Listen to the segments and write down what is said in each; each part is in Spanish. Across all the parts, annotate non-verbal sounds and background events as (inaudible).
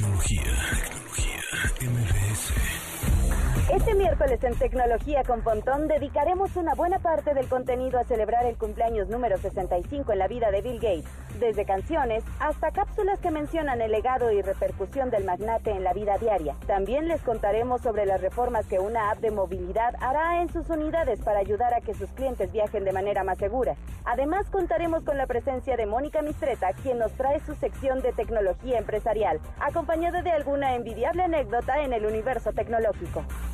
Tecnología. Tecnología. MBS. Este miércoles en Tecnología con Pontón dedicaremos una buena parte del contenido a celebrar el cumpleaños número 65 en la vida de Bill Gates, desde canciones hasta cápsulas que mencionan el legado y repercusión del magnate en la vida diaria. También les contaremos sobre las reformas que una app de movilidad hará en sus unidades para ayudar a que sus clientes viajen de manera más segura. Además contaremos con la presencia de Mónica Mistreta, quien nos trae su sección de tecnología empresarial, acompañada de alguna envidiable anécdota en el universo tecnológico.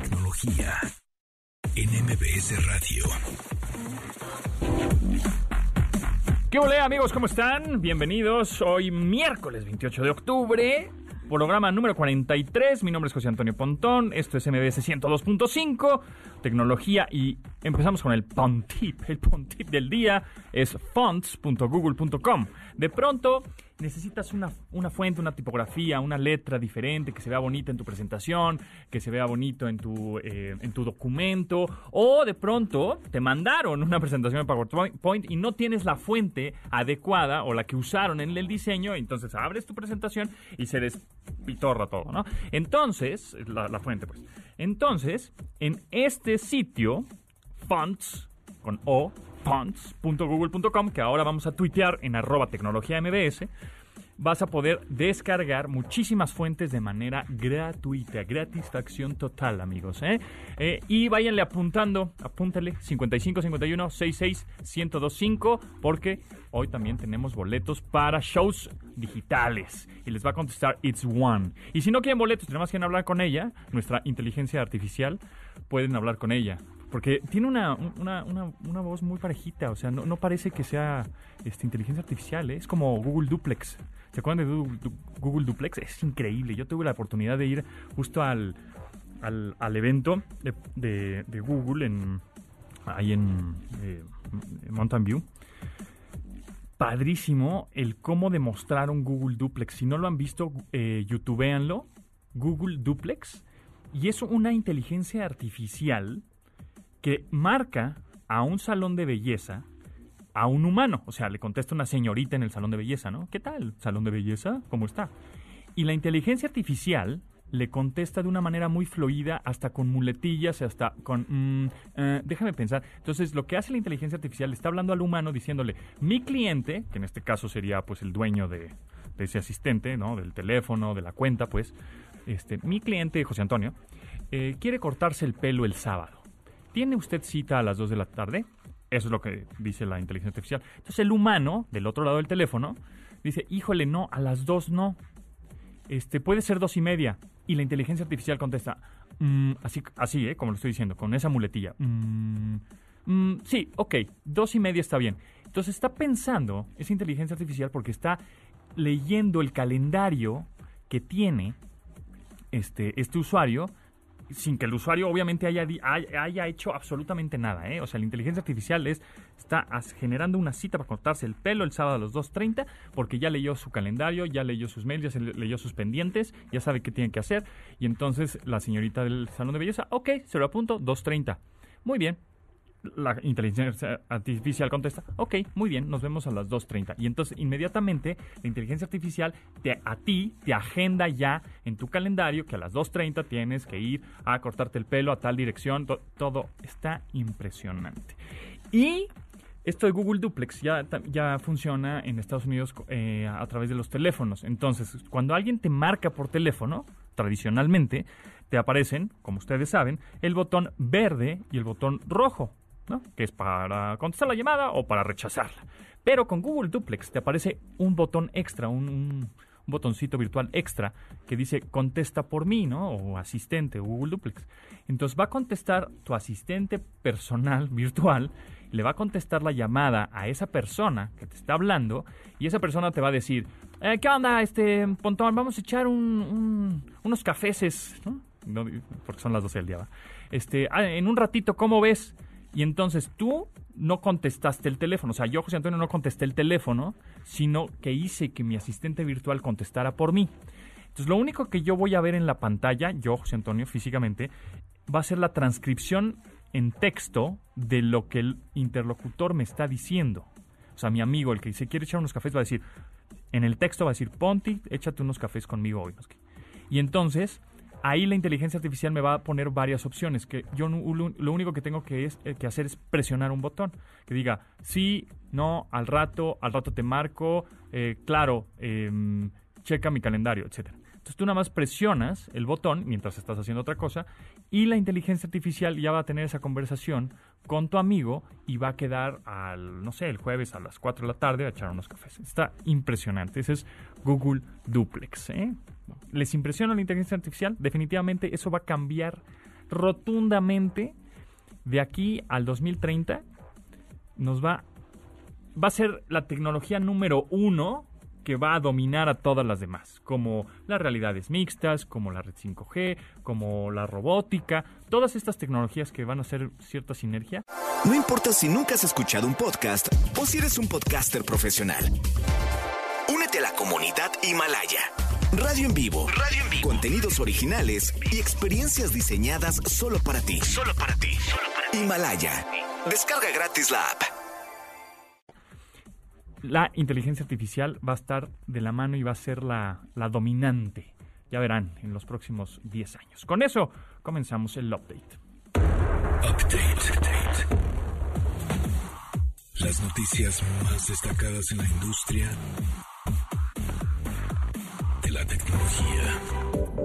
Tecnología en MBS Radio. ¿Qué hola amigos? ¿Cómo están? Bienvenidos. Hoy miércoles 28 de octubre, programa número 43. Mi nombre es José Antonio Pontón. Esto es MBS 102.5, tecnología y empezamos con el Pontip. El Pontip del día es fonts.google.com. De pronto necesitas una, una fuente, una tipografía, una letra diferente, que se vea bonita en tu presentación, que se vea bonito en tu, eh, en tu documento, o de pronto te mandaron una presentación de PowerPoint y no tienes la fuente adecuada o la que usaron en el diseño, entonces abres tu presentación y se despitorra todo, ¿no? Entonces, la, la fuente pues. Entonces, en este sitio, fonts, con O, fonts.google.com, que ahora vamos a tuitear en arroba tecnología mbs, vas a poder descargar muchísimas fuentes de manera gratuita, gratisfacción total, amigos. ¿eh? Eh, y váyanle apuntando, apúntale 5551 66 1025, porque hoy también tenemos boletos para shows digitales. Y les va a contestar It's One. Y si no quieren boletos, tenemos que hablar con ella, nuestra inteligencia artificial, pueden hablar con ella. Porque tiene una, una, una, voz muy parejita, o sea, no, no parece que sea este, inteligencia artificial, ¿eh? es como Google Duplex. ¿Se acuerdan de Google Duplex? Es increíble. Yo tuve la oportunidad de ir justo al, al, al evento de, de- Google en, ahí en, eh, Mountain View. Padrísimo el cómo demostraron Google Duplex. Si no lo han visto, eh, youtubeanlo. Google Duplex. Y es una inteligencia artificial que marca a un salón de belleza a un humano. O sea, le contesta una señorita en el salón de belleza, ¿no? ¿Qué tal? ¿Salón de belleza? ¿Cómo está? Y la inteligencia artificial le contesta de una manera muy fluida, hasta con muletillas, hasta con... mm, eh, déjame pensar. Entonces, lo que hace la inteligencia artificial, le está hablando al humano diciéndole, mi cliente, que en este caso sería pues el dueño de, ese asistente, ¿no? Del teléfono, de la cuenta, pues, este, mi cliente, José Antonio, eh, quiere cortarse el pelo el sábado. ¿Tiene usted cita a las 2 de la tarde? Eso es lo que dice la inteligencia artificial. Entonces el humano, del otro lado del teléfono, dice, híjole, no, a las 2 no. Este, puede ser dos y media. Y la inteligencia artificial contesta, "Mm", así, así, ¿eh? como lo estoy diciendo, con esa muletilla. "Mm, mm, sí, ok, dos y media está bien. Entonces está pensando esa inteligencia artificial porque está leyendo el calendario que tiene este, este usuario sin que el usuario obviamente haya, haya, hecho absolutamente nada. ¿eh? O sea, la inteligencia artificial es, está generando una cita para cortarse el pelo el sábado a las 2.30 porque ya leyó su calendario, ya leyó sus mails, ya se le- leyó sus pendientes, ya sabe qué tiene que hacer. Y entonces la señorita del salón de belleza, ok, se lo apunto, 2.30. Muy bien. La inteligencia artificial contesta, ok, muy bien, nos vemos a las 2.30. Y entonces inmediatamente la inteligencia artificial te, a ti te agenda ya en tu calendario que a las 2.30 tienes que ir a cortarte el pelo a tal dirección. to- todo está impresionante. Y esto de Google Duplex ya, ya funciona en Estados Unidos eh, a través de los teléfonos. Entonces, cuando alguien te marca por teléfono, tradicionalmente, te aparecen, como ustedes saben, el botón verde y el botón rojo, ¿no? Que es para contestar la llamada o para rechazarla. Pero con Google Duplex te aparece un botón extra, un, un- botoncito virtual extra que dice contesta por mí, ¿no? O asistente, Google Duplex. Entonces va a contestar tu asistente personal (laughs) virtual le va a contestar la llamada a esa persona que te está hablando y esa persona te va a decir, eh, ¿qué onda, este Pontón? Vamos a echar unos cafeces, ¿no? Porque son las 12 del día, Este, ah, en un ratito, ¿cómo ves? Y entonces tú no contestaste el teléfono. O sea, yo, José Antonio, no contesté el teléfono, sino que hice que mi asistente virtual contestara por mí. Entonces, lo único que yo voy a ver en la pantalla, yo, José Antonio, físicamente, va a ser la transcripción en texto de lo que el interlocutor me está diciendo. O sea, mi amigo, el que se quiere echar unos cafés, va a decir, en el texto va a decir, Ponti, échate unos cafés conmigo hoy. Y entonces, ahí la inteligencia artificial me va a poner varias opciones, que yo lo único que tengo que, es, eh, que hacer es presionar un botón, que diga, sí, no, al rato, al rato te marco, eh, claro, em, checa mi calendario, etcétera. Entonces tú nada más presionas el botón mientras estás haciendo otra cosa y la inteligencia artificial ya va a tener esa conversación con tu amigo y va a quedar al, no sé, el jueves a las 4 de la tarde a echar unos cafés. Está impresionante. Ese es Google Duplex. ¿eh? ¿Les impresiona la inteligencia artificial? Definitivamente eso va a cambiar rotundamente de aquí al 2030. Nos va, va a ser la tecnología número uno que va a dominar a todas las demás, como las realidades mixtas, como la red 5G, como la robótica, todas estas tecnologías que van a hacer cierta sinergia. No importa si nunca has escuchado un podcast o si eres un podcaster profesional. Únete a la comunidad Himalaya. Radio en vivo. Radio en vivo. Contenidos originales y experiencias diseñadas solo para ti. Solo para ti. Solo para ti. Himalaya. Descarga gratis la app la inteligencia artificial va a estar de la mano y va a ser la, dominante. Ya verán en los próximos 10 años. Con eso comenzamos el update. Las noticias más destacadas en la industria de la tecnología.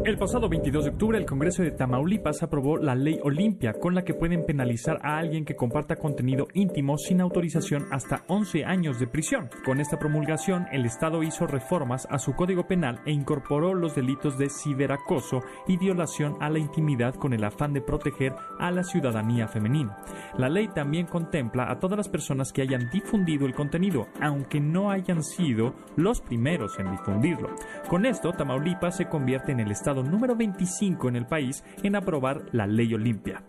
El pasado 22 de octubre, el Congreso de Tamaulipas aprobó la Ley Olimpia, con la que pueden penalizar a alguien que comparta contenido íntimo sin autorización hasta 11 años de prisión. Con esta promulgación, el Estado hizo reformas a su Código Penal e incorporó los delitos de ciberacoso y violación a la intimidad con el afán de proteger a la ciudadanía femenina. La ley también contempla a todas las personas que hayan difundido el contenido, aunque no hayan sido los primeros en difundirlo. Con esto, Tamaulipas se convierte en el Estado número 25 en el país en aprobar la ley Olimpia.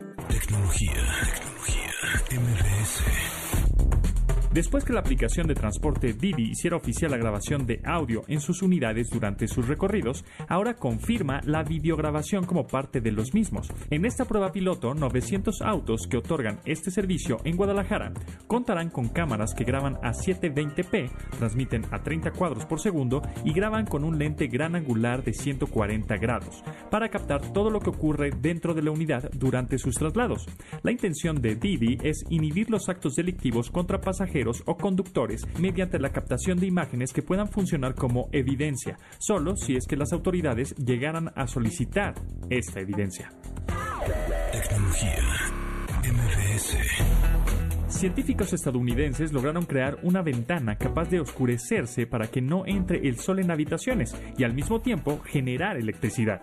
Después que la aplicación de transporte Didi hiciera oficial la grabación de audio en sus unidades durante sus recorridos, ahora confirma la videograbación como parte de los mismos. En esta prueba piloto, 900 autos que otorgan este servicio en Guadalajara contarán con cámaras que graban a 720p, transmiten a 30 cuadros por segundo y graban con un lente gran angular de 140 grados, para captar todo lo que ocurre dentro de la unidad durante sus traslados. La intención de Didi es inhibir los actos delictivos contra pasajeros o conductores mediante la captación de imágenes que puedan funcionar como evidencia, solo si es que las autoridades llegaran a solicitar esta evidencia. Científicos estadounidenses lograron crear una ventana capaz de oscurecerse para que no entre el sol en habitaciones y al mismo tiempo generar electricidad.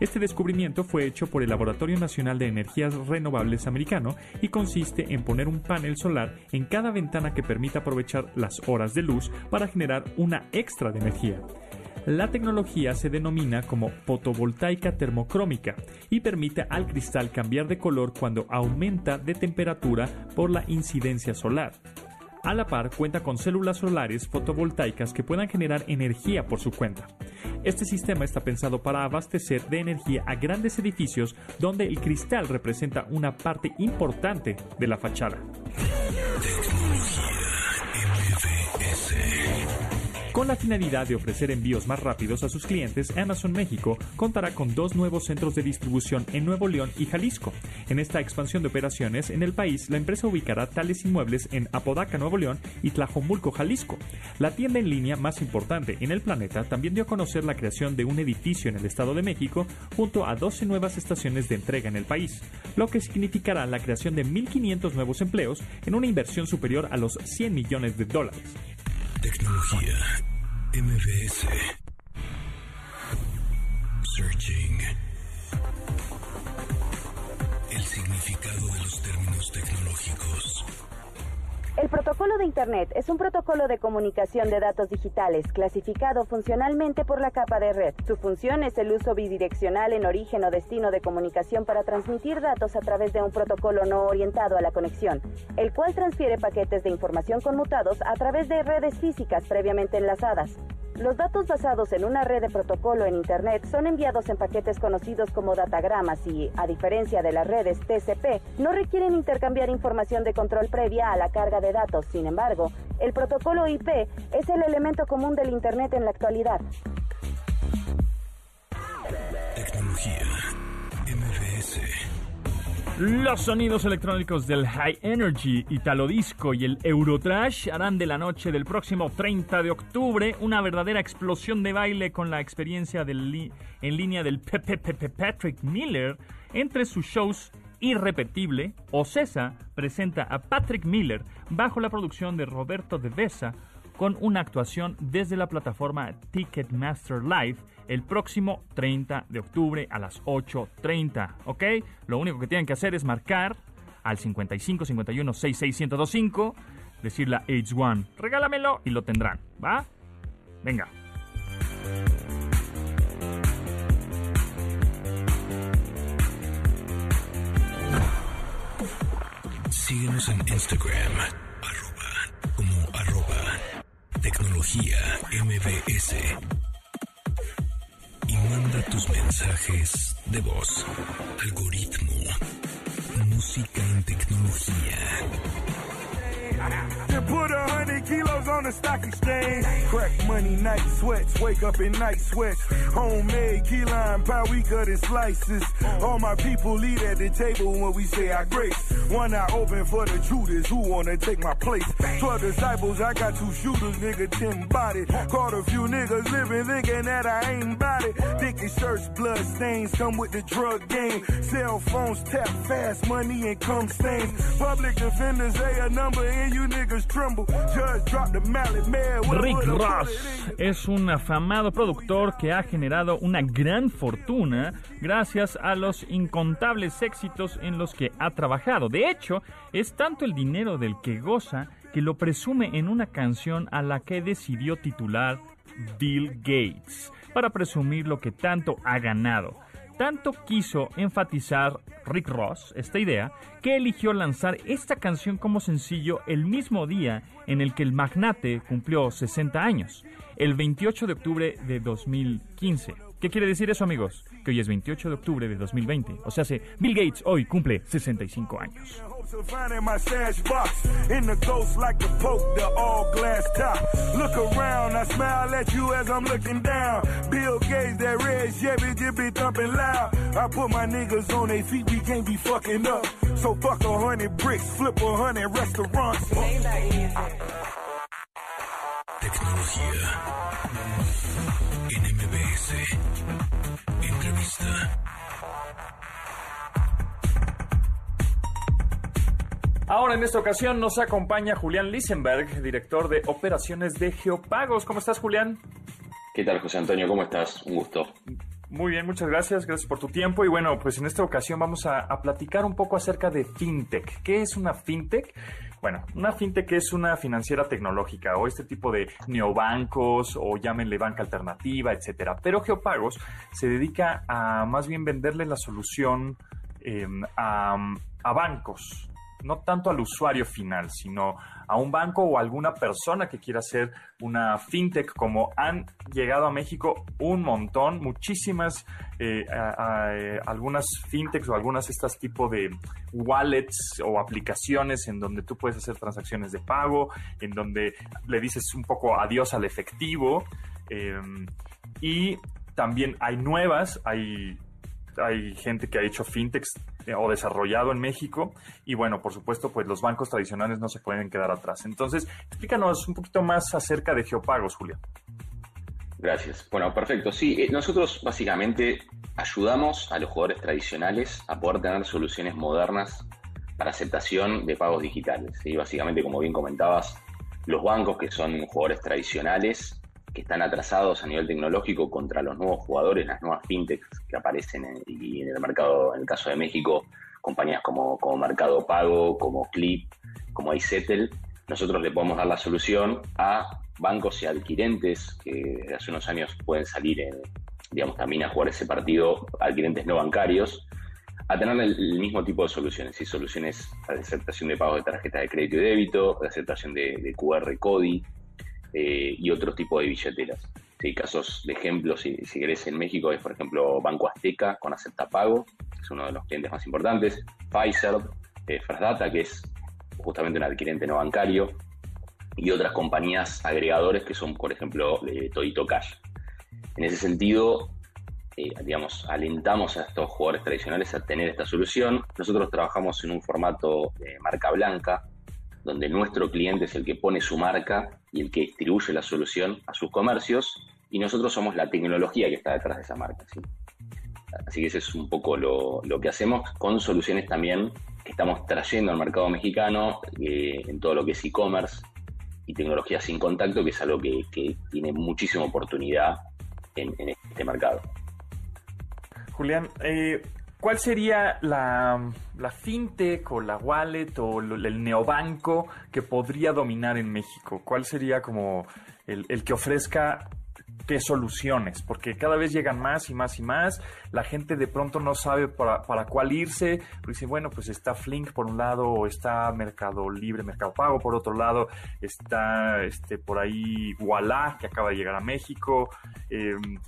Este descubrimiento fue hecho por el Laboratorio Nacional de Energías Renovables americano y consiste en poner un panel solar en cada ventana que permita aprovechar las horas de luz para generar una extra de energía. La tecnología se denomina como fotovoltaica termocrómica y permite al cristal cambiar de color cuando aumenta de temperatura por la incidencia solar. A la par cuenta con células solares fotovoltaicas que puedan generar energía por su cuenta. Este sistema está pensado para abastecer de energía a grandes edificios donde el cristal representa una parte importante de la fachada. Con la finalidad de ofrecer envíos más rápidos a sus clientes, Amazon México contará con dos nuevos centros de distribución en Nuevo León y Jalisco. En esta expansión de operaciones en el país, la empresa ubicará tales inmuebles en Apodaca, Nuevo León y Tlajomulco, Jalisco. La tienda en línea más importante en el planeta también dio a conocer la creación de un edificio en el Estado de México junto a 12 nuevas estaciones de entrega en el país, lo que significará la creación de 1.500 nuevos empleos en una inversión superior a los 100 millones de dólares. Tecnología. MBS. Searching. El protocolo de Internet es un protocolo de comunicación de datos digitales clasificado funcionalmente por la capa de red. Su función es el uso bidireccional en origen o destino de comunicación para transmitir datos a través de un protocolo no orientado a la conexión, el cual transfiere paquetes de información conmutados a través de redes físicas previamente enlazadas. Los datos basados en una red de protocolo en Internet son enviados en paquetes conocidos como datagramas y, a diferencia de las redes TCP, no requieren intercambiar información de control previa a la carga de datos. Sin embargo, el protocolo IP es el elemento común del Internet en la actualidad. Tecnología. Los sonidos electrónicos del High Energy, Italo Disco y el Eurotrash harán de la noche del próximo 30 de octubre una verdadera explosión de baile con la experiencia en línea del Pepe Patrick Miller entre sus shows irrepetible. Ocesa presenta a Patrick Miller bajo la producción de Roberto De Besa con una actuación desde la plataforma Ticketmaster Live el próximo 30 de octubre a las 8.30, ¿ok? Lo único que tienen que hacer es marcar al 55 51 66 1025, decirle a Age One, regálamelo y lo tendrán, ¿va? Venga. Síguenos en Instagram, arroba, como arroba, tecnología MBS tus mensajes de voz. Algoritmo. Música en tecnología. To put a hundred kilos on the stock exchange. Crack money, night sweats. Wake up in night sweats. Homemade key lime pie, we cut in slices. All my people eat at the table when we say our grace. One eye open for the Judas who wanna take my place. Twelve disciples, I got two shooters, nigga, ten bodies. Caught a few niggas living thinking that I ain't it. Dickie shirts, blood stains come with the drug game. Cell phones tap fast, money and come stains. Public defenders say a number in Rick Ross es un afamado productor que ha generado una gran fortuna gracias a los incontables éxitos en los que ha trabajado. De hecho, es tanto el dinero del que goza que lo presume en una canción a la que decidió titular Bill Gates, para presumir lo que tanto ha ganado. Tanto quiso enfatizar Rick Ross esta idea que eligió lanzar esta canción como sencillo el mismo día en el que el magnate cumplió 60 años, el 28 de octubre de 2015. ¿Qué quiere decir eso, amigos? Que hoy es 28 de octubre de 2020. O sea, se Bill Gates hoy cumple 65 años. Tecnología. NMB. Entrevista. Ahora en esta ocasión nos acompaña Julián Lisenberg, director de operaciones de Geopagos. ¿Cómo estás, Julián? ¿Qué tal, José Antonio? ¿Cómo estás? Un gusto. Muy bien, muchas gracias, gracias por tu tiempo. Y bueno, pues en esta ocasión vamos a, a, platicar un poco acerca de FinTech. ¿Qué es una FinTech? Bueno, una fintech es una financiera tecnológica o este tipo de neobancos o llámenle banca alternativa, etcétera. Pero Geopagos se dedica a más bien venderle la solución em, a, a bancos, no tanto al usuario final, sino a un banco o alguna persona que quiera hacer una fintech, como han llegado a México un montón, muchísimas, eh, algunas fintechs o algunas estas tipo de wallets o aplicaciones en donde tú puedes hacer transacciones de pago, en donde le dices un poco adiós al efectivo. Em, y también hay nuevas, hay hay gente que ha hecho fintechs eh, o desarrollado en México y bueno, por supuesto, pues los bancos tradicionales no se pueden quedar atrás. Entonces, explícanos un poquito más acerca de Geopagos, Julia. Gracias. Bueno, perfecto. Sí, eh, nosotros básicamente ayudamos a los jugadores tradicionales a poder tener soluciones modernas para aceptación de pagos digitales. Y básicamente, como bien comentabas, los bancos que son jugadores tradicionales que están atrasados a nivel tecnológico contra los nuevos jugadores, las nuevas fintechs que aparecen en, y en el mercado, en el caso de México, compañías como, como Mercado Pago, como Clip, como iSettle, nosotros le podemos dar la solución a bancos y adquirentes que desde hace unos años pueden salir, digamos, también a jugar ese partido, adquirentes no bancarios, a tener el, mismo tipo de soluciones, y soluciones de aceptación de pagos de tarjeta de crédito y débito, de aceptación de, QR CODI eh, y otro tipo de billeteras. Sí, casos de ejemplo, si, si querés, en México es, por ejemplo, Banco Azteca con Acepta Pago, que es uno de los clientes más importantes, Pfizer, eh, Data, que es justamente un adquirente no bancario, y otras compañías agregadores que son, por ejemplo, eh, Todito Cash. En ese sentido, eh, alentamos a estos jugadores tradicionales a tener esta solución. Nosotros trabajamos en un formato de marca blanca, donde nuestro cliente es el que pone su marca y el que distribuye la solución a sus comercios, y nosotros somos la tecnología que está detrás de esa marca. Así que ese es un poco lo, lo que hacemos con soluciones también que estamos trayendo al mercado mexicano eh, en todo lo que es e-commerce y tecnología sin contacto, que es algo que, tiene muchísima oportunidad en, este mercado. Julián, eh, ¿cuál sería la, fintech o la wallet o el neobanco que podría dominar en México? ¿Cuál sería como el, el que ofrezca qué soluciones, porque cada vez llegan más y más y más, la gente de pronto no sabe para, para cuál irse, porque dice, bueno, pues está Flink por un lado, o está Mercado Libre, Mercado Pago por otro lado, está este por ahí Walla, que acaba de llegar a México, em,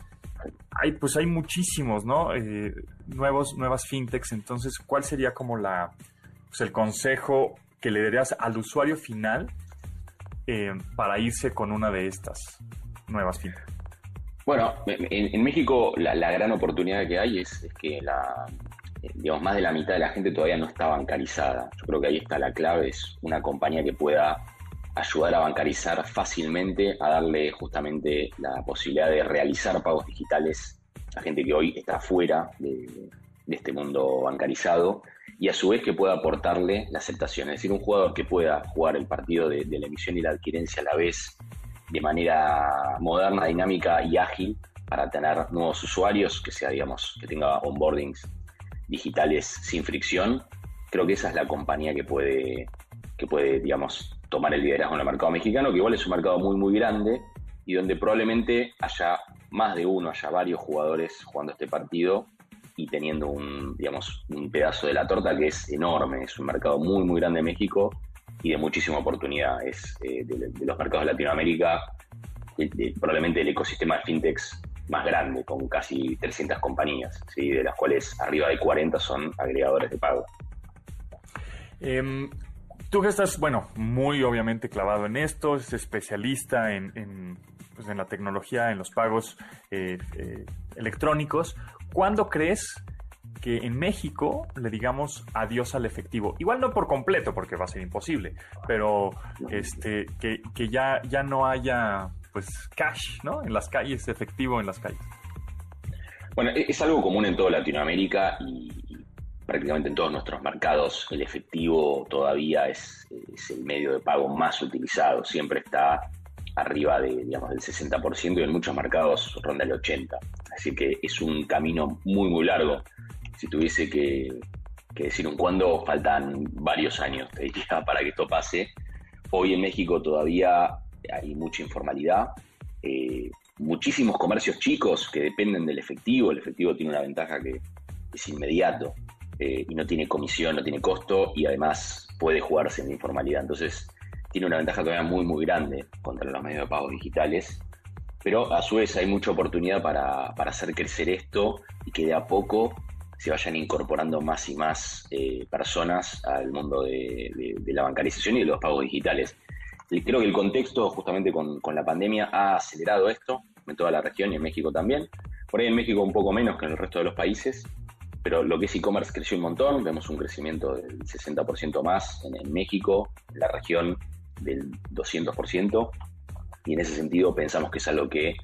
hay, pues hay muchísimos, ¿no? Eh, nuevos, nuevas fintechs, entonces, ¿cuál sería como la, pues el consejo que le darías al usuario final eh, para irse con una de estas nuevas fintechs? Bueno, en, México la, gran oportunidad que hay es, que la, eh, digamos, más de la mitad de la gente todavía no está bancarizada. Yo creo que ahí está la clave, es una compañía que pueda ayudar a bancarizar fácilmente, a darle justamente la posibilidad de realizar pagos digitales a gente que hoy está fuera de, este mundo bancarizado y a su vez que pueda aportarle la aceptación. Es decir, un jugador que pueda jugar el partido de, la emisión y la adquirencia a la vez de manera moderna, dinámica y ágil para tener nuevos usuarios, que sea, digamos, que tenga onboardings digitales sin fricción. Creo que esa es la compañía que puede, que puede, digamos, tomar el liderazgo en el mercado mexicano, que igual es un mercado muy, muy grande y donde probablemente haya más de uno, haya varios jugadores jugando este partido y teniendo un, digamos, un pedazo de la torta que es enorme. Es un mercado muy, muy grande en México y de muchísima oportunidad. Es eh, de, los mercados de Latinoamérica, probablemente el ecosistema de fintechs más grande, con casi 300 compañías, ¿sí? de las cuales arriba de 40 son agregadores de pago. Em, tú que estás, bueno, muy obviamente clavado en esto, es especialista en, pues, la tecnología, en los pagos eh, eh, electrónicos, ¿cuándo crees que en México le digamos adiós al efectivo. Igual no por completo, porque va a ser imposible, pero este, que, ya, ya no haya pues cash, ¿no? En las calles, efectivo en las calles. Bueno, e-, es algo común en toda Latinoamérica y, prácticamente en todos nuestros mercados el efectivo todavía es, el medio de pago más utilizado. Siempre está arriba de, digamos, del 60% y en muchos mercados ronda el 80%. Así que es un camino muy, muy largo si tuviese que, decir un cuándo, faltan varios años, te diría, (laughs) para que esto pase. Hoy en México todavía hay mucha informalidad, eh, muchísimos comercios chicos que dependen del efectivo. El efectivo tiene una ventaja que es inmediato eh, y no tiene comisión, no tiene costo y además puede jugarse en la informalidad. Entonces tiene una ventaja todavía muy, muy grande contra los medios de pago digitales. Pero a su vez hay mucha oportunidad para, para hacer crecer esto y que de a poco se vayan incorporando más y más eh, personas al mundo de, la bancarización y de los pagos digitales. creo que el contexto, justamente con, la pandemia, ha acelerado esto en toda la región y en México también. Por ahí en México un poco menos que en el resto de los países, pero lo que es e-commerce creció un montón, vemos un crecimiento del 60% más en, México, en la región del 200%, y en ese sentido pensamos que es algo que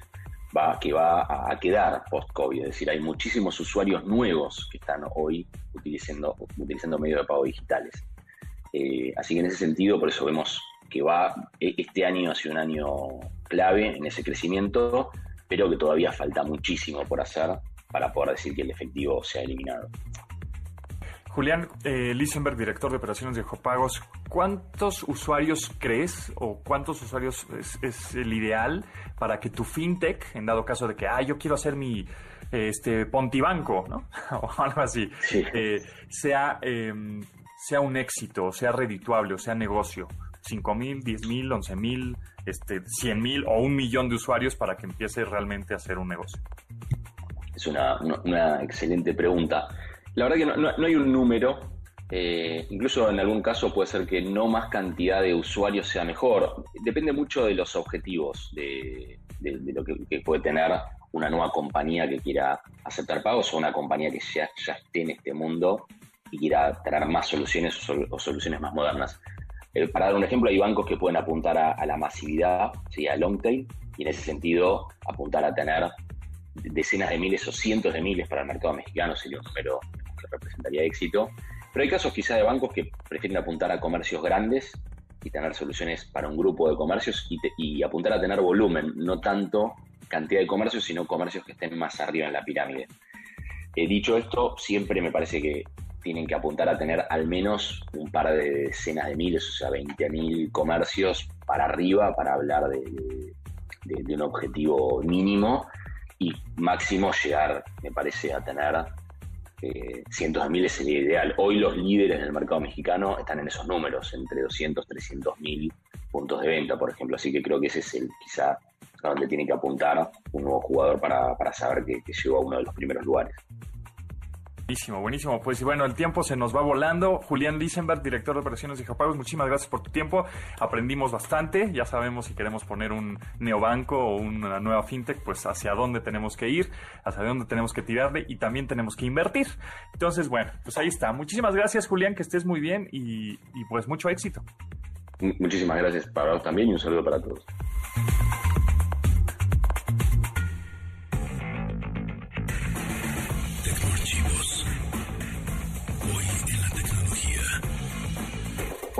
va, que va a quedar post-COVID. Es decir, hay muchísimos usuarios nuevos que están hoy utilizando, utilizando medios de pago digitales. Eh, así que en ese sentido, por eso vemos que va, e, este año ha sido un año clave en ese crecimiento, pero que todavía falta muchísimo por hacer para poder decir que el efectivo se ha eliminado. Julián eh, Lisenberg, director de operaciones de Jopagos, ¿cuántos usuarios crees o cuántos usuarios es, el ideal para que tu fintech, en dado caso de que, ah, yo quiero hacer mi este Pontibanco, ¿no? (laughs) o algo así, eh, sea, em, sea un éxito, sea redituable, o sea negocio? ¿5 mil, 10 mil, 11 mil, este, 100 mil o un millón de usuarios para que empiece realmente a hacer un negocio? Es una, una excelente pregunta. La verdad que no, hay un número, eh, incluso en algún caso puede ser que no más cantidad de usuarios sea mejor. Depende mucho de los objetivos, de, lo que, puede tener una nueva compañía que quiera aceptar pagos o una compañía que ya, ya esté en este mundo y quiera tener más soluciones o, soluciones más modernas. Eh, para dar un ejemplo, hay bancos que pueden apuntar a, la masividad, ¿sí? a long tail, y en ese sentido apuntar a tener decenas de miles o cientos de miles para el mercado mexicano sería un número representaría éxito. Pero hay casos quizá de bancos que prefieren apuntar a comercios grandes y tener soluciones para un grupo de comercios y, apuntar a tener volumen, no tanto cantidad de comercios, sino comercios que estén más arriba en la pirámide. Eh, dicho esto, siempre me parece que tienen que apuntar a tener al menos un par de decenas de miles, o sea, 20.000 comercios para arriba para hablar de, un objetivo mínimo y máximo llegar, me parece, a tener eh, cientos de miles sería ideal. Hoy los líderes del mercado mexicano están en esos números, entre 200, 300 mil puntos de venta, por ejemplo. Así que creo que ese es el quizá donde tiene que apuntar un nuevo jugador para, saber que llegó a uno de los primeros lugares. Buenísimo, buenísimo. Pues bueno, el tiempo se nos va volando. Julián Lisenberg, director de operaciones de Japagos, muchísimas gracias por tu tiempo. Aprendimos bastante. Ya sabemos si queremos poner un neobanco o una nueva fintech, pues hacia dónde tenemos que ir, hacia dónde tenemos que tirarle y también tenemos que invertir. Entonces, bueno, pues ahí está. Muchísimas gracias, Julián, que estés muy bien y, y pues mucho éxito. Muchísimas gracias vos también y un saludo para todos.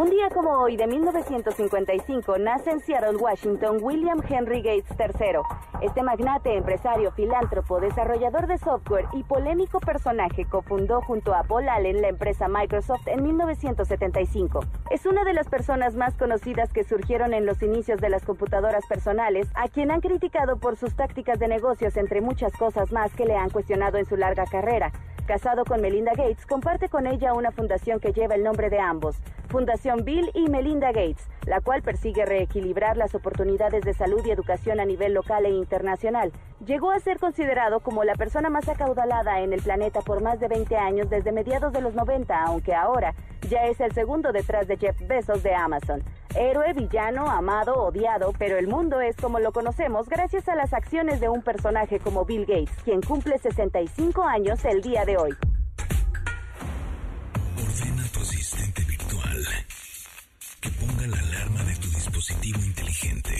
Un día como hoy de 1955 nace en Seattle, Washington, William Henry Gates III. Este magnate, empresario, filántropo, desarrollador de software y polémico personaje cofundó junto a Paul Allen la empresa Microsoft en 1975. Es una de las personas más conocidas que surgieron en los inicios de las computadoras personales, a quien han criticado por sus tácticas de negocios entre muchas cosas más que le han cuestionado en su larga carrera. Casado con Melinda Gates, comparte con ella una fundación que lleva el nombre de ambos, Fundación Bill y Melinda Gates, la cual persigue reequilibrar las oportunidades de salud y educación a nivel local e internacional. Llegó a ser considerado como la persona más acaudalada en el planeta por más de 20 años desde mediados de los 90, aunque ahora ya es el segundo detrás de Jeff Bezos de Amazon. Héroe, villano, amado, odiado, pero el mundo es como lo conocemos gracias a las acciones de un personaje como Bill Gates, quien cumple 65 años el día de hoy. Ordena tu asistente virtual que ponga la alarma de tu dispositivo inteligente.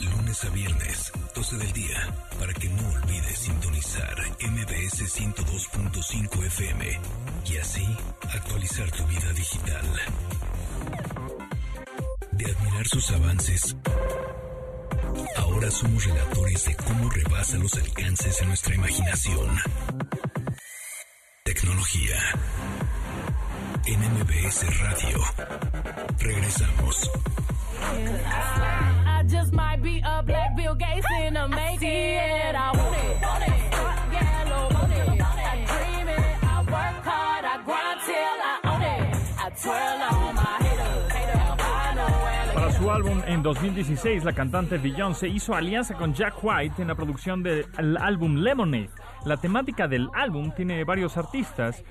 Lunes a viernes, 12 del día, para que no olvides sintonizar MBS 102.5 FM y así actualizar tu vida digital de admirar sus avances, ahora somos relatores de cómo rebasa los alcances de nuestra imaginación. Tecnología. En MBS Radio. Regresamos. I just might be a black Bill Gates in a make álbum en 2016, la cantante Beyoncé hizo alianza con Jack White en la producción del álbum Lemonade. La temática del álbum tiene varios artistas,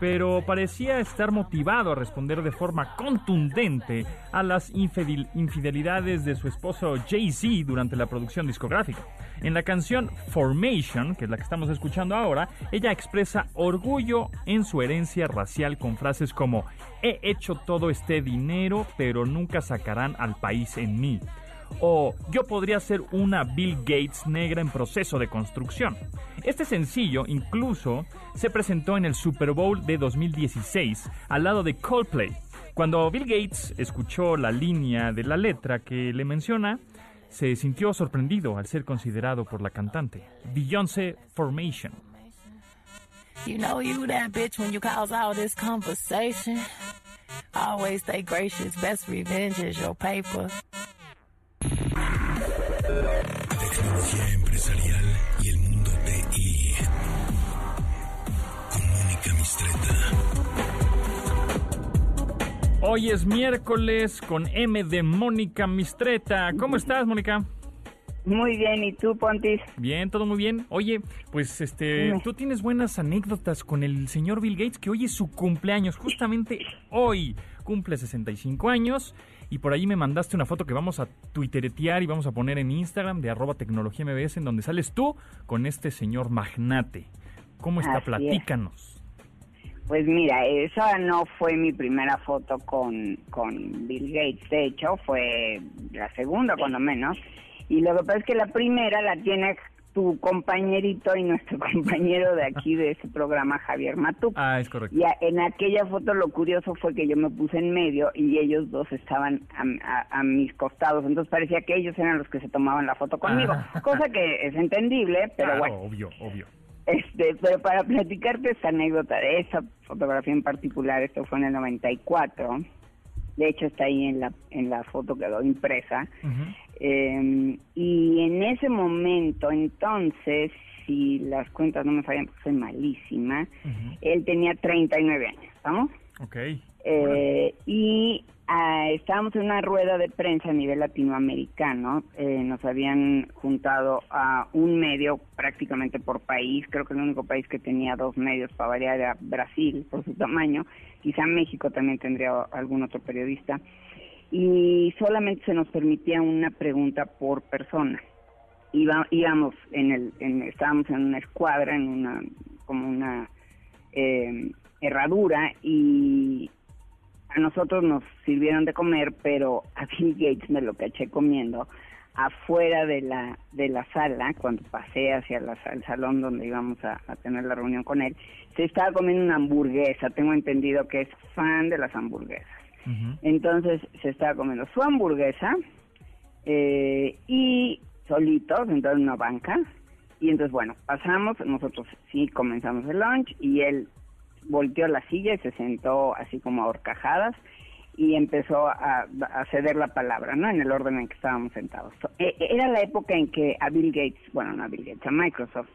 pero parecía estar motivado a responder de forma contundente a las infidelidades de su esposo Jay-Z durante la producción discográfica. En la canción Formation, que es la que estamos escuchando ahora, ella expresa orgullo en su herencia racial con frases como he hecho todo este dinero, pero nunca sacarán al país en mí. O yo podría ser una Bill Gates negra en proceso de construcción. Este sencillo incluso se presentó en el Super Bowl de 2016 al lado de Coldplay. Cuando Bill Gates escuchó la línea de la letra que le menciona, se sintió sorprendido al ser considerado por la cantante. Beyoncé Formation. You know you that bitch when you cause all this conversation. Always stay gracious, best revenge is your paper. Tecnología empresarial y el mundo TI. Con Mónica Mistreta. Hoy es miércoles con M de Mónica Mistreta. ¿Cómo estás, Mónica? Muy bien, ¿y tú, Pontis? Bien, todo muy bien. Oye, pues este, tú tienes buenas anécdotas con el señor Bill Gates, que hoy es su cumpleaños, justamente hoy cumple 65 años. Y por ahí me mandaste una foto que vamos a twitteretear y vamos a poner en Instagram de arroba tecnología MBS, en donde sales tú con este señor magnate. ¿Cómo está? Así es. Platícanos. Pues mira, esa no fue mi primera foto con, con Bill Gates, de hecho fue la segunda cuando menos. Y lo que pasa es que la primera la tiene tu compañerito y nuestro (laughs) compañero de aquí de ese programa, Javier Matuk. Ah, es correcto. Y a- en aquella foto lo curioso fue que yo me puse en medio y ellos dos estaban a, a- a mis costados, entonces parecía que ellos eran los que se tomaban la foto conmigo, Ah. cosa que es entendible, pero Claro, bueno. obvio, obvio. Este, pero para platicarte esta anécdota de esa fotografía en particular, esto fue en el 94. De hecho está ahí en la en la foto quedó impresa. Ujú. Eh, y en ese momento, entonces, si las cuentas no me fallan, porque soy malísima, él tenía 39 años, ¿estamos? Ok. Eh, y ah, estábamos en una rueda de prensa a nivel latinoamericano. Eh, nos habían juntado a un medio prácticamente por país. Creo que el único país que tenía dos medios para variar era Brasil por su tamaño. Quizá México también tendría algún otro periodista. Y solamente se nos permitía una pregunta por persona. Iba, íbamos en el, en- estábamos en una escuadra, en una, como una eh, herradura y a nosotros nos sirvieron de comer, pero a Bill Gates me lo caché comiendo afuera de la de la sala cuando pasé hacia la el salón donde íbamos a tener la reunión con él se estaba comiendo una hamburguesa tengo entendido que es fan de las hamburguesas Entonces se estaba comiendo su hamburguesa eh, y solito, sentado en una banca. Y entonces, bueno, pasamos, nosotros sí comenzamos el lunch y él volteó la silla y se sentó así como a horcajadas y empezó a, a ceder la palabra, ¿no? En el orden en que estábamos sentados. E- Era la época en que a Bill Gates, bueno, no a Bill Gates, a Microsoft,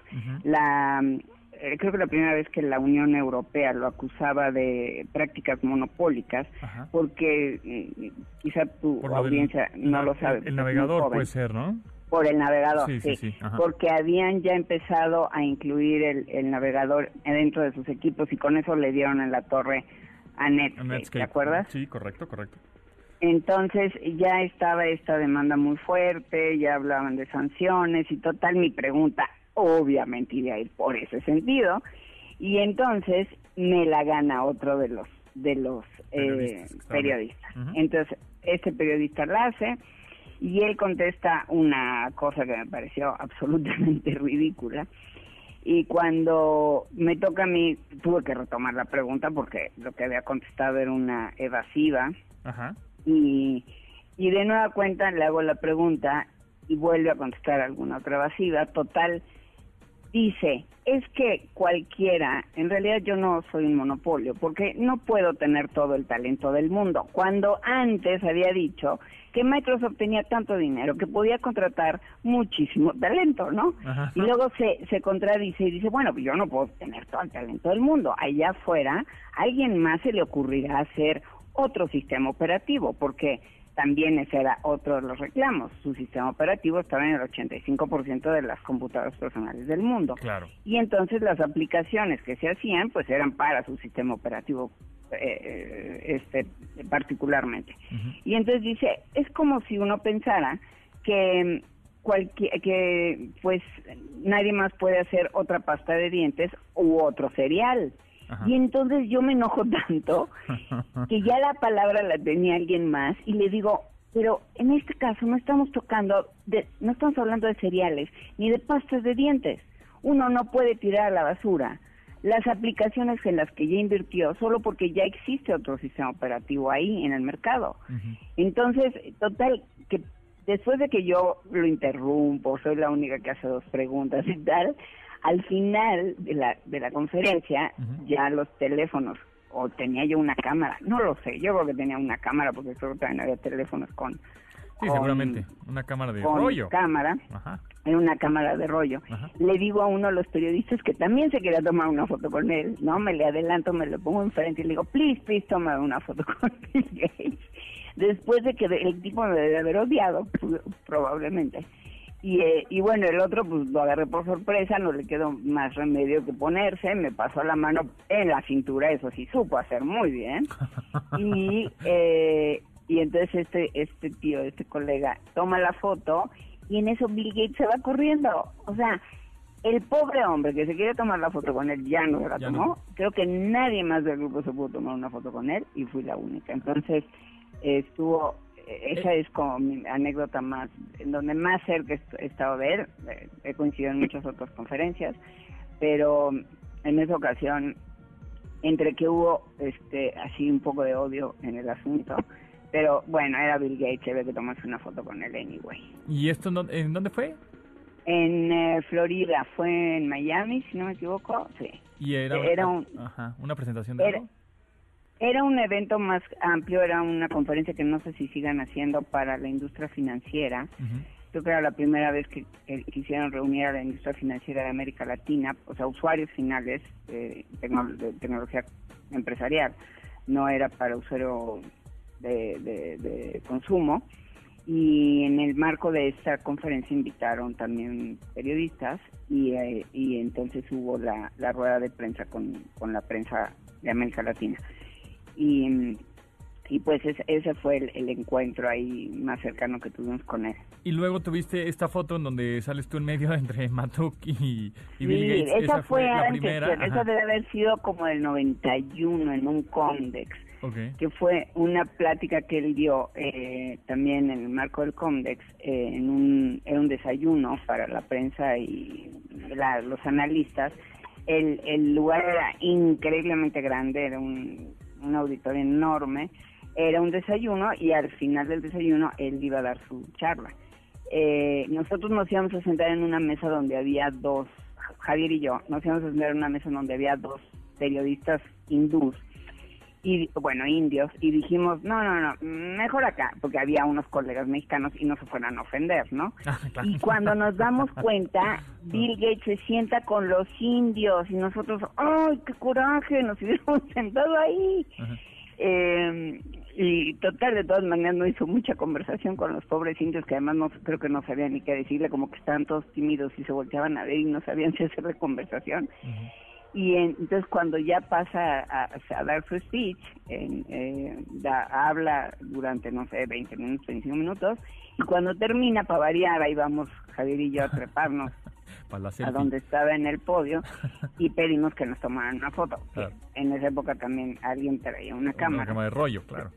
la eh, creo que la primera vez que la Unión Europea lo acusaba de prácticas monopólicas Ajá. porque mm, quizá tu Por lo del- audiencia no lo sabe. El, muy navegador puede ser, ¿no? Por el navegador, Sí, sí. sí. Porque habían ya empezado a incluir el, el navegador dentro de sus equipos y con eso le dieron en la torre a Netscape, Netscape. ¿te acuerdas? Sí, correcto, correcto. Entonces ya estaba esta demanda muy fuerte, ya hablaban de sanciones y total mi pregunta obviamente iba a ir por ese sentido y entonces me la gana otro de los de los eh, Periodistas ahí. periodistas. Entonces este periodista la hace y él contesta una cosa que me pareció (laughs) absolutamente ridícula y cuando me toca a mí tuve que retomar la pregunta porque lo que había contestado era una evasiva Ajá. y, y de nueva cuenta le hago la pregunta y vuelve a contestar alguna otra evasiva. Total, dice, es que cualquiera, en realidad yo no soy un monopolio, porque no puedo tener todo el talento del mundo. Cuando antes había dicho que Microsoft tenía tanto dinero que podía contratar muchísimo talento, ¿no? Ajá. Y luego se, se contradice y dice, bueno, pues yo no puedo tener todo el talento del mundo. Allá afuera, a alguien más se le ocurrirá hacer otro sistema operativo, porque también ese era otro de los reclamos. Su sistema operativo estaba en el 85% de las computadoras personales del mundo. Claro. Y entonces las aplicaciones que se hacían, pues eran para su sistema operativo eh, este particularmente. Y entonces dice, es como si uno pensara que cualquier que pues nadie más puede hacer otra pasta de dientes u otro cereal. Ajá. Y entonces yo me enojo (laughs) tanto que ya la palabra la tenía alguien más y le digo, pero en este caso no estamos tocando, de, no estamos hablando de cereales ni de pastas de dientes. Uno no puede tirar a la basura las aplicaciones en las que ya invirtió solo porque ya existe otro sistema operativo ahí en el mercado. Entonces, total, que después de que yo lo interrumpo, soy la única que hace dos preguntas y tal, Al final de la, de la conferencia, ya los teléfonos, o tenía yo una cámara, no lo sé, yo creo que tenía una cámara porque que también había teléfonos con... Sí, con- seguramente. Una cámara de con rollo. cámara, Ajá. en una cámara de rollo. Ajá. Le digo a uno de los periodistas que también se quería tomar una foto con él, ¿no? Me le adelanto, me lo pongo enfrente y le digo, please, please, toma una foto (laughs) con Gates. Después de que el tipo me debe haber odiado, pu- probablemente. Y, eh, y bueno, el otro pues lo agarré por sorpresa, no le quedó más remedio que ponerse, me pasó la mano en la cintura, eso sí supo hacer muy bien. (laughs) Y, eh, y entonces este, este tío, este colega, toma la foto y en eso Bill Gates se va corriendo. O sea, el pobre hombre que se quiere tomar la foto con él ya no se la Ya tomó. no. Creo que nadie más del grupo se pudo tomar una foto con él y fui la única. Entonces eh, estuvo, esa es como mi anécdota más, en donde más cerca he estado de él. Eh, he coincidido en muchas otras conferencias, pero en esa ocasión entre que hubo este así un poco de odio en el asunto pero bueno era Bill Gates había que tomarse una foto con él anyway ¿Y esto en dónde, en dónde fue? en eh, Florida fue en Miami si no me equivoco sí Y era, Era un- ajá, una presentación de era, algo. Era un evento más amplio era una conferencia que no sé si sigan haciendo para la industria financiera Ujú. creo que era la primera vez que eh, quisieron reunir a la industria financiera de América Latina, o sea, usuarios finales eh, tecno- de tecnología empresarial, no era para usuario de, de- de consumo. Y en el marco de esta conferencia invitaron también periodistas y, eh, y entonces hubo la, la rueda de prensa con, con la prensa de América Latina. Y, y pues ese, ese fue el, el encuentro ahí más cercano que tuvimos con él. Y luego tuviste esta foto en donde sales tú en medio (laughs) entre Matuk y, y Bill Sí, Gates. esa, fue la antes, primera. esa debe haber sido como el 91 en un Comdex, Ok. que fue una plática que él dio eh, también en el marco del Comdex, eh, en un, era un desayuno para la prensa y la- los analistas. El, el lugar era increíblemente grande, era un, un auditorio enorme, era un desayuno y al final del desayuno él iba a dar su charla. Eh, nosotros nos íbamos a sentar en una mesa donde había dos, Javier y yo, nos íbamos a sentar en una mesa donde había dos periodistas hindús y bueno, indios, y dijimos, no, no, no, mejor acá, porque había unos colegas mexicanos y no se fueran a ofender, ¿no? (laughs) Ah. Y cuando nos damos cuenta, Bill Gates se sienta con los indios y nosotros, ¡ay, qué coraje! Nos hubiéramos (laughs) sentado ahí. Eh, y total, de todas maneras, no hizo mucha conversación con los pobres indios que además no creo que no sabían ni qué decirle, como que estaban todos tímidos y se volteaban a ver y no sabían (laughs) si hacerle conversación. Y en- entonces cuando ya pasa a, a dar su speech, en, eh, da- habla durante, no sé, 20 minutos, 25 minutos, y cuando termina, para variar, ahí vamos Javier y yo a treparnos (laughs) Para la a donde estaba en el podio (laughs) y pedimos que nos tomaran una foto. Claro. En esa época también alguien traía una Una cámara. cámara de rollo, claro.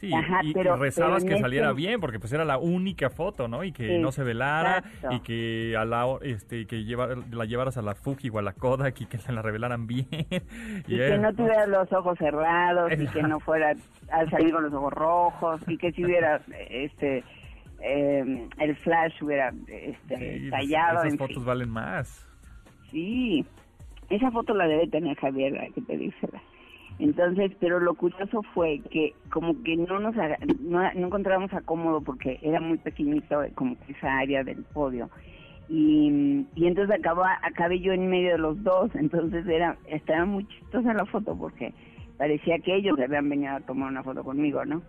Sí, Ajá, y, y pero- rezabas pero que saliera bien, porque pues era la única foto, ¿no? Y que no se velara, Exacto. y que a la, este, que lleva- la llevaras a la Fuji o a la Kodak y que se la revelaran bien. (laughs) y que no tuvieras los ojos cerrados y que no fuera a salir con los ojos rojos y que si hubiera este eh, el flash hubiera este Sí, pues, tallado Esas en fotos fin. valen más. sí esa foto la debe tener Javier hay que pedírsela entonces pero lo curioso fue que como que no nos no, no encontrábamos acomodo porque era muy pequeñito eh, como que esa área del podio y, y entonces acababa, acabé yo en medio de los dos, entonces era estaba muy chistosa la foto porque parecía que ellos habían venido a tomar una foto conmigo, ¿no?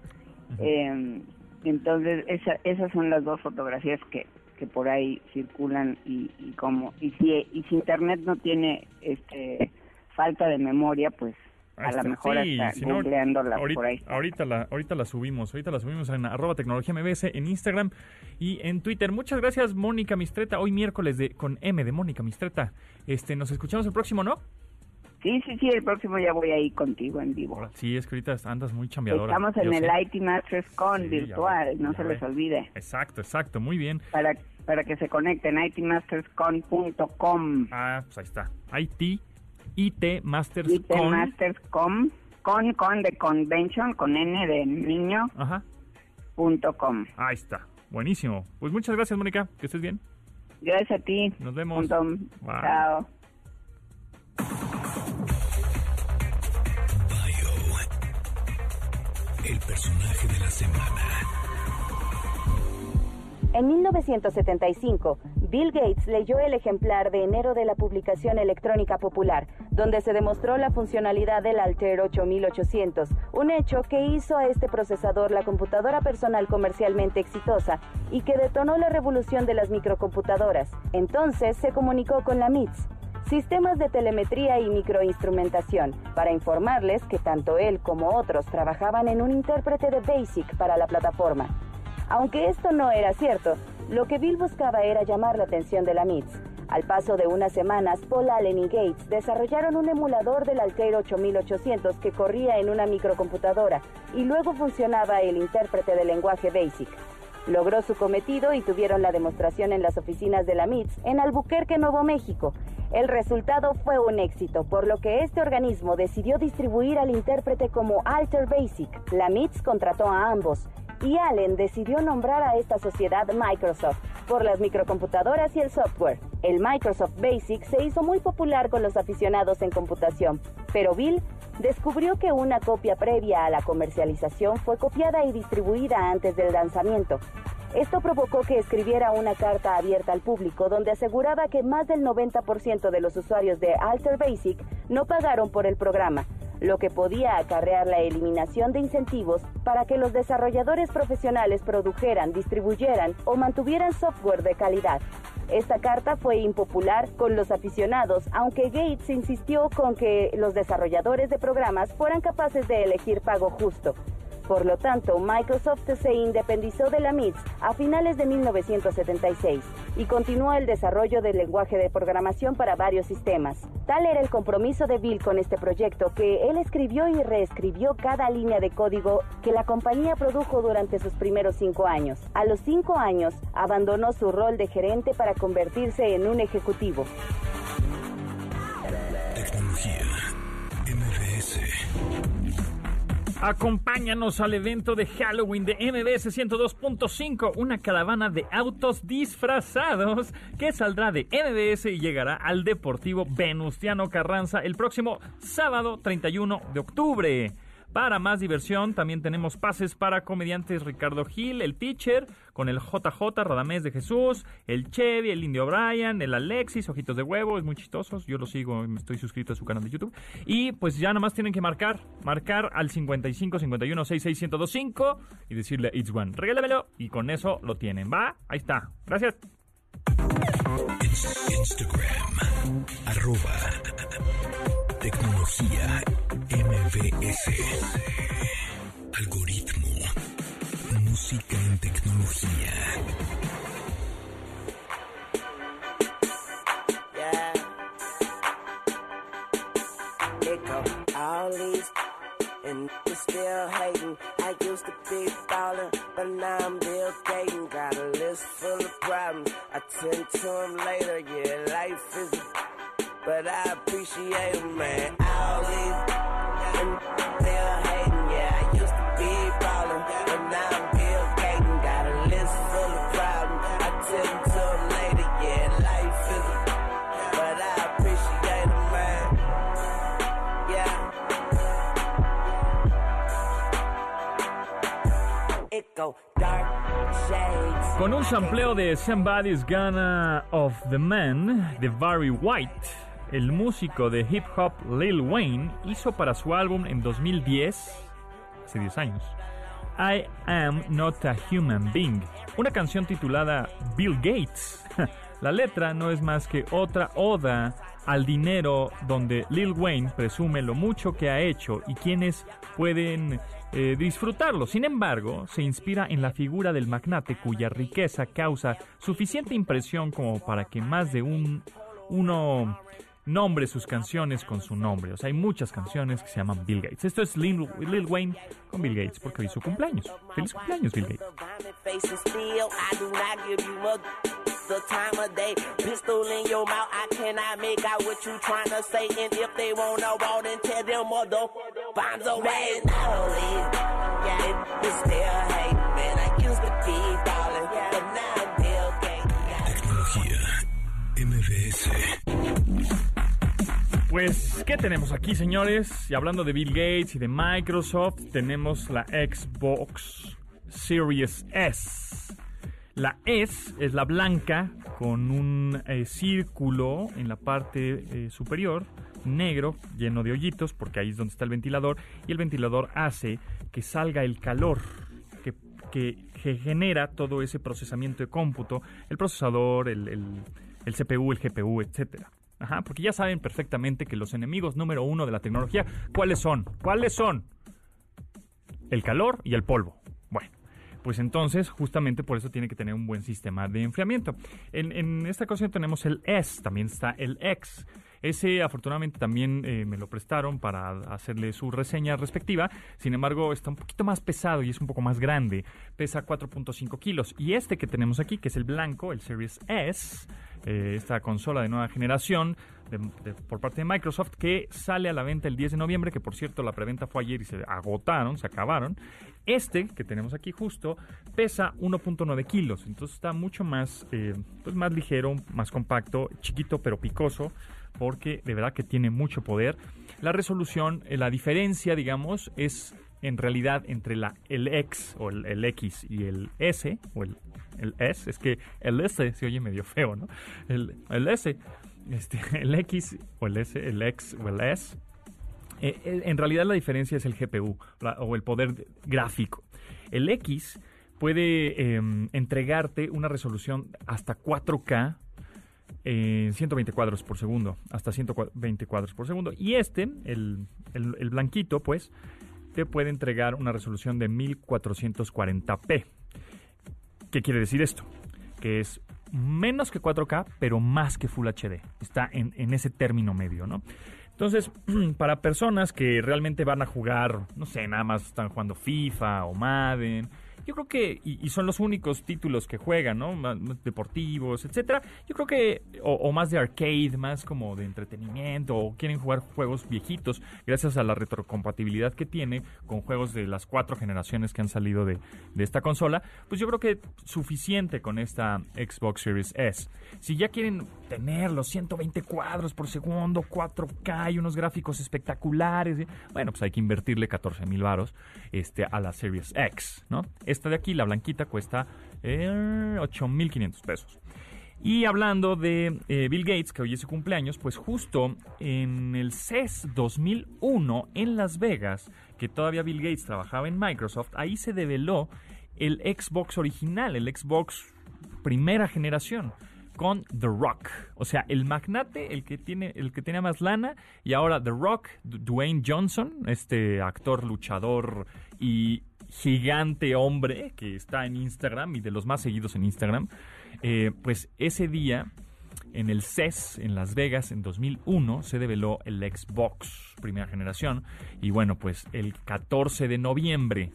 Eh, entonces esa, esas son las dos fotografías que, que por ahí circulan y, y como y si y si internet no tiene este falta de memoria, pues a lo mejor Sí, hasta si no, ahorita, por ahí. ahorita la, ahorita la subimos, ahorita la subimos en arroba tecnología MBS, en Instagram y en Twitter. Muchas gracias, Mónica Mistreta. Hoy miércoles de con M de Mónica Mistreta. Este, nos escuchamos el próximo, ¿no? Sí, sí, sí, el próximo ya voy ahí contigo en vivo. Sí, es que ahorita andas muy chambeadora. Estamos en el sé. IT Masters Con Sí, virtual, ve, no se ve. les olvide. Exacto, exacto, muy bien. Para, para que se conecten, itmasterscon.com. Ah, pues ahí está. IT, IT Masters IT con. Masters.com, con, con de convention, con N de niño, Ajá, punto com. ahí está. Buenísimo. Pues muchas gracias, Mónica. Que estés bien. Gracias a ti. Nos vemos. Chao. Bio. El personaje de la semana. En 1975, Bill Gates leyó el ejemplar de enero de la publicación electrónica popular, donde se demostró la funcionalidad del Altair 8800, un hecho que hizo a este procesador la computadora personal comercialmente exitosa y que detonó la revolución de las microcomputadoras. Entonces se comunicó con la MITS, Sistemas de telemetría y microinstrumentación, para informarles que tanto él como otros trabajaban en un intérprete de BASIC para la plataforma. Aunque esto no era cierto, lo que Bill buscaba era llamar la atención de la MITS. Al paso de unas semanas, Paul Allen y Gates desarrollaron un emulador del Altair 8800 que corría en una microcomputadora y luego funcionaba el intérprete de lenguaje BASIC. Logró su cometido y tuvieron la demostración en las oficinas de la MITS en Albuquerque, Nuevo México. El resultado fue un éxito, por lo que este organismo decidió distribuir al intérprete como Alter Basic. La MITS contrató a ambos y Allen decidió nombrar a esta sociedad Microsoft por las microcomputadoras y el software. El Microsoft Basic se hizo muy popular con los aficionados en computación, pero Bill descubrió que una copia previa a la comercialización fue copiada y distribuida antes del lanzamiento. Esto provocó que escribiera una carta abierta al público donde aseguraba que más del 90% de los usuarios de Alter Basic no pagaron por el programa, lo que podía acarrear la eliminación de incentivos para que los desarrolladores profesionales produjeran, distribuyeran o mantuvieran software de calidad. Esta carta fue impopular con los aficionados, aunque Gates insistió con que los desarrolladores de programas fueran capaces de elegir pago justo. Por lo tanto, Microsoft se independizó de la MITS a finales de 1976 y continuó el desarrollo del lenguaje de programación para varios sistemas. Tal era el compromiso de Bill con este proyecto que él escribió y reescribió cada línea de código que la compañía produjo durante sus primeros cinco años. A los cinco años, abandonó su rol de gerente para convertirse en un ejecutivo. Acompáñanos al evento de Halloween de MBS 102.5, una caravana de autos disfrazados que saldrá de MBS y llegará al Deportivo Venustiano Carranza el próximo sábado 31 de octubre. Para más diversión, también tenemos pases para comediantes Ricardo Gil, el teacher, con el JJ Radamés de Jesús, el Chevy, el Indio Brian, el Alexis, Ojitos de Huevo, es muy chistosos. Yo lo sigo, estoy suscrito a su canal de YouTube. Y pues ya nada más tienen que marcar, marcar al 55 51 66 1025 y decirle It's One. Regálamelo y con eso lo tienen. ¿Va? Ahí está. Gracias. Instagram. Tecnología. MBS. Algoritmo. Música en tecnología. Yeah. It all these and still hating. I used to be ballin', but now I'm Bill Gaten. Got a list full of problems. I tend to them later. Yeah, life is, but I appreciate 'em, man. All these still hating. Yeah, I used to be ballin', but now I'm Bill Gaten. Got a list full of problems. I tend to them later. Yeah, life is, but I appreciate 'em, man. Yeah. It go dark shades. Con un sampleo de Somebody's Gonna of the Man de Barry White, el músico de hip hop Lil Wayne hizo para su álbum en 2010, hace 10 años, I Am Not a Human Being, una canción titulada Bill Gates. (laughs) La letra no es más que otra oda al dinero donde Lil Wayne presume lo mucho que ha hecho y quienes pueden eh, disfrutarlo. Sin embargo, se inspira en la figura del magnate cuya riqueza causa suficiente impresión como para que más de un uno nombre sus canciones con su nombre. O sea, hay muchas canciones que se llaman Bill Gates. Esto es Lil, Wayne con Bill Gates porque hoy su cumpleaños. Feliz cumpleaños, Bill Gates. I you. Tecnología. MBS. ¿Qué tenemos aquí, señores? Y hablando de Bill Gates y de Microsoft, tenemos la Xbox Series S. La S es la blanca con un eh, círculo en la parte eh, superior, negro, lleno de hoyitos, porque ahí es donde está el ventilador, y el ventilador hace que salga el calor que, genera todo ese procesamiento de cómputo, el procesador, el, el- el CPU, el GPU, etcétera. Ajá, porque ya saben perfectamente que los enemigos número uno de la tecnología, ¿cuáles son? ¿Cuáles son? El calor y el polvo. Bueno, pues entonces justamente por eso tiene que tener un buen sistema de enfriamiento. En, esta ocasión tenemos el S, también está el X. Ese afortunadamente también eh, me lo prestaron para hacerle su reseña respectiva. Sin embargo, está un poquito más pesado y es un poco más grande. Pesa 4.5 kilos. Y este que tenemos aquí, que es el blanco, el Series S, eh, esta consola de nueva generación por parte de Microsoft, que sale a la venta el 10 de noviembre, que por cierto la preventa fue ayer y se agotaron, se acabaron. Este que tenemos aquí justo pesa 1.9 kilos, entonces está mucho más, eh, pues más ligero, más compacto, chiquito pero picoso, porque de verdad que tiene mucho poder. La resolución, eh, la diferencia, digamos, es en realidad entre la, el X o el, el X y el S, o el, el S, es que el S se oye medio feo, ¿no? El, el S, este, (laughs) el X o el S, el X o el S, eh, eh, en realidad la diferencia es el GPU o el poder de- gráfico. El X puede em, entregarte una resolución hasta 4K en 120 cuadros por segundo, hasta 120 cuadros por segundo. Y este, el, el- el blanquito, pues, te puede entregar una resolución de 1440p. ¿Qué quiere decir esto? Que es menos que 4K, pero más que Full HD. Está en, ese término medio, ¿no? Entonces, (clears throat) para personas que realmente van a jugar, no sé, nada más están jugando FIFA o Madden, yo creo que, y, y son los únicos títulos que juegan, ¿no? Deportivos, etcétera. Yo creo que, o, o más de arcade, más como de entretenimiento, o quieren jugar juegos viejitos, gracias a la retrocompatibilidad que tiene con juegos de las cuatro generaciones que han salido de, de esta consola, pues yo creo que suficiente con esta Xbox Series S. Si ya quieren tener los 120 cuadros por segundo, 4K y unos gráficos espectaculares, bueno, pues hay que invertirle 14 mil varos este, a la Series X, ¿no? Esta de aquí, la blanquita, cuesta eh, 8.500 pesos. Y hablando de eh, Bill Gates, que hoy es su cumpleaños, pues justo en el CES 2001 en Las Vegas, que todavía Bill Gates trabajaba en Microsoft, ahí se develó el Xbox original, el Xbox primera generación con The Rock, o sea, el magnate, el que tiene el que tenía más lana y ahora The Rock, Dwayne Johnson, este actor luchador y gigante hombre que está en Instagram y de los más seguidos en Instagram, eh, pues ese día en el CES en Las Vegas en 2001 se develó el Xbox primera generación y bueno, pues el 14 de noviembre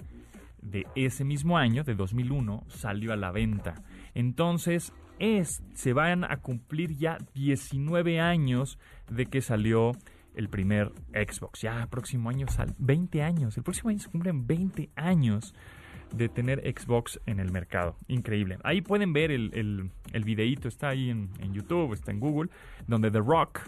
de ese mismo año, de 2001, salió a la venta. Entonces, es, se van a cumplir ya 19 años de que salió el primer Xbox. Ya próximo año sale 20 años. El próximo año se cumplen 20 años de tener Xbox en el mercado. Increíble. Ahí pueden ver el, el, el está ahí en, YouTube, está en Google, donde The Rock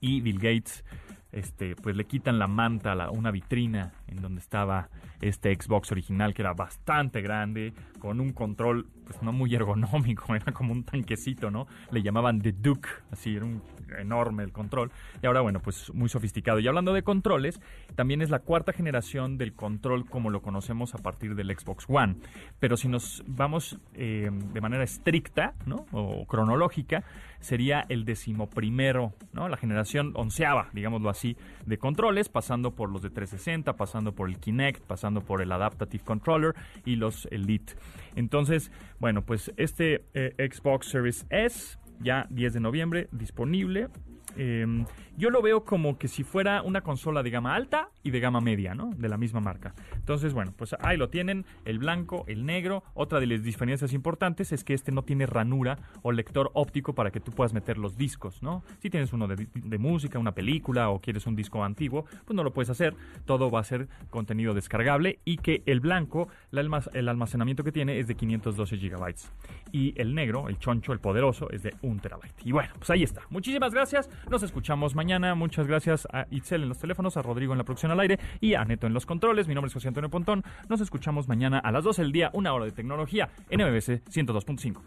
y Bill Gates este, pues le quitan la manta a una vitrina donde estaba este Xbox original que era bastante grande, con un control pues no muy ergonómico, (laughs) era como un tanquecito, ¿no? Le llamaban The Duke, así era un enorme el control. Y ahora, bueno, pues muy sofisticado. Y hablando de controles, también es la cuarta generación del control como lo conocemos a partir del Xbox One. Pero si nos vamos eh, de manera estricta, ¿no? O cronológica, sería el decimoprimero, ¿no? La generación onceava, digámoslo así, de controles, pasando por los de 360, pasando por el Kinect, pasando por el Adaptative Controller y los Elite. Entonces, bueno, pues este eh, Xbox Series S, ya 10 de noviembre, disponible eh, yo lo veo como que si fuera una consola de gama alta y de gama media, ¿no? De la misma marca. Entonces, bueno, pues ahí lo tienen, el blanco, el negro. Otra de las diferencias importantes es que este no tiene ranura o lector óptico para que tú puedas meter los discos, ¿no? Si tienes uno de, de música, una película o quieres un disco antiguo, pues no lo puedes hacer. Todo va a ser contenido descargable y que el blanco, el, almac- el almacenamiento que tiene es de 512 gigabytes. Y el negro, el choncho, el poderoso, es de 1 terabyte. Y bueno, pues ahí está. Muchísimas gracias. Nos escuchamos mañana. Muchas gracias a Itzel en los teléfonos, a Rodrigo en la producción al aire y a Neto en los controles. Mi nombre es José Antonio Pontón. Nos escuchamos mañana a las 12 del día, una hora de tecnología en MBC 102.5.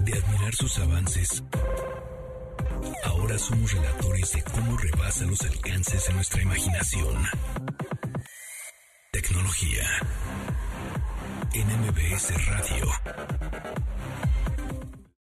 De admirar sus avances, ahora somos relatores de cómo rebasa los alcances de nuestra imaginación. Tecnología en MBS Radio.